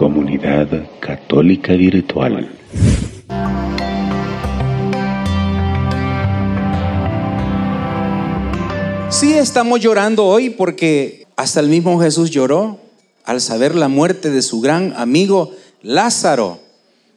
Comunidad Católica Virtual. Sí estamos llorando hoy porque hasta el mismo Jesús lloró al saber la muerte de su gran amigo Lázaro.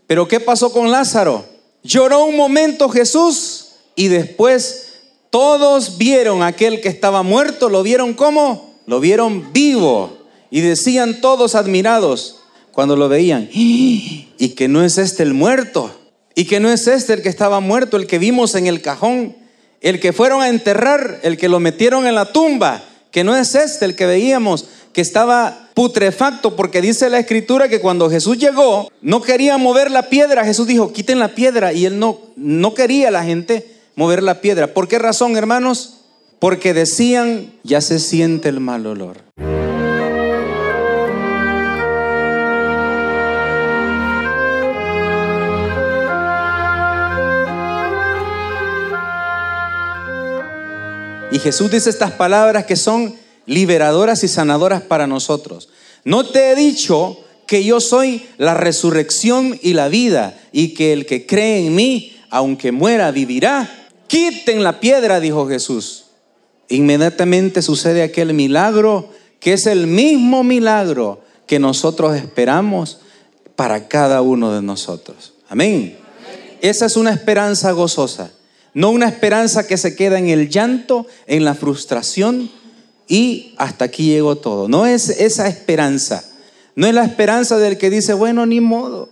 Pero ¿qué pasó con Lázaro? Lloró un momento Jesús y después todos vieron a aquel que estaba muerto, lo vieron como, lo vieron vivo y decían todos admirados cuando lo veían, y que no es este el muerto, y que no es este el que estaba muerto, el que vimos en el cajón, el que fueron a enterrar, el que lo metieron en la tumba, que no es este el que veíamos, que estaba putrefacto, porque dice la escritura que cuando Jesús llegó, no quería mover la piedra, Jesús dijo, quiten la piedra, y él no, no quería la gente mover la piedra. ¿Por qué razón, hermanos? Porque decían, ya se siente el mal olor. Y Jesús dice estas palabras que son liberadoras y sanadoras para nosotros. No te he dicho que yo soy la resurrección y la vida y que el que cree en mí, aunque muera, vivirá. Quiten la piedra, dijo Jesús. Inmediatamente sucede aquel milagro que es el mismo milagro que nosotros esperamos para cada uno de nosotros. Amén. Esa es una esperanza gozosa. No una esperanza que se queda en el llanto, en la frustración y hasta aquí llegó todo. No es esa esperanza. No es la esperanza del que dice, bueno, ni modo.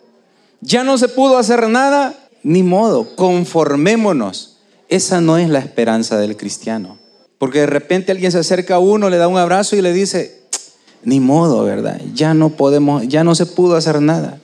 Ya no se pudo hacer nada, ni modo. Conformémonos. Esa no es la esperanza del cristiano. Porque de repente alguien se acerca a uno, le da un abrazo y le dice, ni modo, ¿verdad? Ya no podemos, ya no se pudo hacer nada.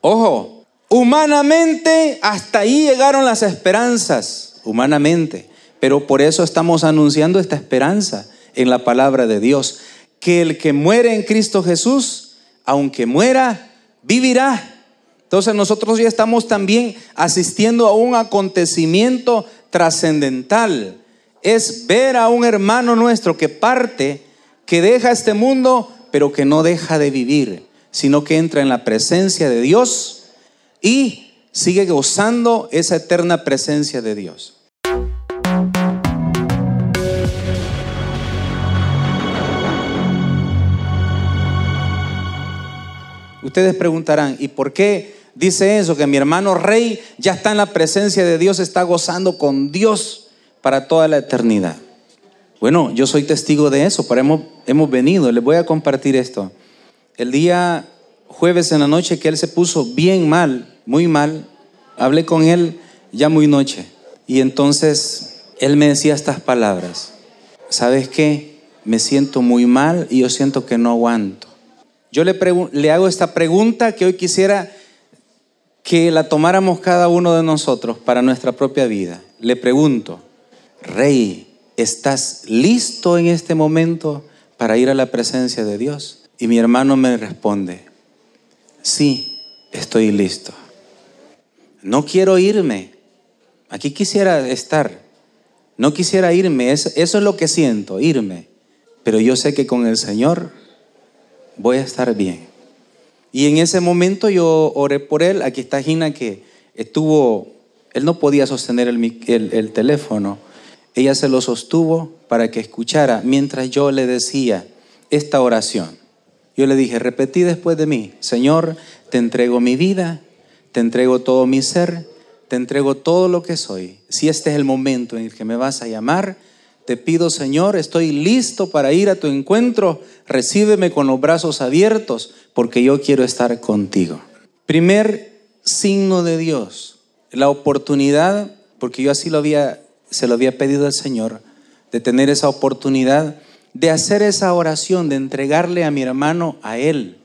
Ojo, humanamente hasta ahí llegaron las esperanzas humanamente. Pero por eso estamos anunciando esta esperanza en la palabra de Dios, que el que muere en Cristo Jesús, aunque muera, vivirá. Entonces nosotros ya estamos también asistiendo a un acontecimiento trascendental. Es ver a un hermano nuestro que parte, que deja este mundo, pero que no deja de vivir, sino que entra en la presencia de Dios y sigue gozando esa eterna presencia de Dios. Ustedes preguntarán, ¿y por qué dice eso? Que mi hermano rey ya está en la presencia de Dios, está gozando con Dios para toda la eternidad. Bueno, yo soy testigo de eso, pero hemos, hemos venido, les voy a compartir esto. El día jueves en la noche que él se puso bien mal, muy mal, hablé con él ya muy noche. Y entonces él me decía estas palabras. ¿Sabes qué? Me siento muy mal y yo siento que no aguanto. Yo le, le hago esta pregunta que hoy quisiera que la tomáramos cada uno de nosotros para nuestra propia vida. Le pregunto, Rey, ¿estás listo en este momento para ir a la presencia de Dios? Y mi hermano me responde, sí, estoy listo. No quiero irme. Aquí quisiera estar. No quisiera irme. Eso, es lo que siento, irme. Pero yo sé que con el Señor voy a estar bien. Y en ese momento yo oré por él. Aquí está Gina que estuvo, él no podía sostener el, teléfono. Ella se lo sostuvo para que escuchara mientras yo le decía esta oración. Yo le dije, repetí después de mí, Señor, te entrego mi vida, te entrego todo mi ser, te entrego todo lo que soy. Si este es el momento en el que me vas a llamar, te pido, Señor, estoy listo para ir a tu encuentro. Recíbeme con los brazos abiertos porque yo quiero estar contigo. Primer signo de Dios, la oportunidad, porque yo así lo había, se lo había pedido al Señor, de tener esa oportunidad de hacer esa oración, de entregarle a mi hermano a Él.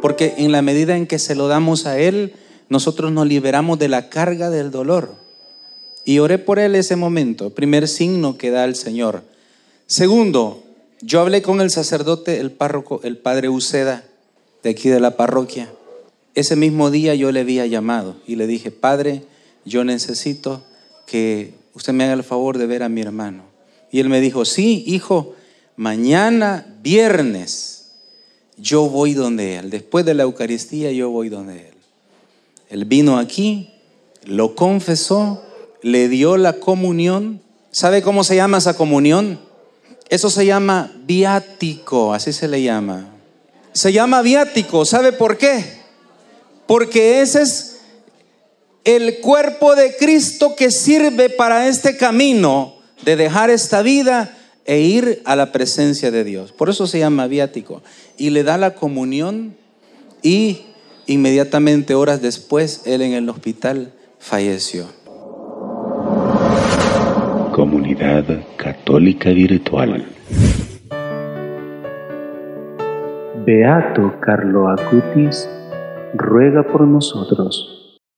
Porque en la medida en que se lo damos a Él, nosotros nos liberamos de la carga del dolor. Y oré por Él ese momento, primer signo que da el Señor. Segundo, yo hablé con el sacerdote, el párroco, el padre Uceda, de aquí de la parroquia. Ese mismo día yo le había llamado y le dije, Padre, yo necesito que usted me haga el favor de ver a mi hermano. Y él me dijo, sí, hijo, mañana viernes yo voy donde él. Después de la Eucaristía yo voy donde él. Él vino aquí, lo confesó, le dio la comunión. ¿Sabe cómo se llama esa comunión? Eso se llama viático, así se le llama. Se llama viático, ¿sabe por qué? Porque ese es el cuerpo de Cristo que sirve para este camino de dejar esta vida e ir a la presencia de Dios. Por eso se llama viático. Y le da la comunión y inmediatamente horas después él en el hospital falleció. Comunidad Católica Virtual. Beato Carlo Acutis ruega por nosotros.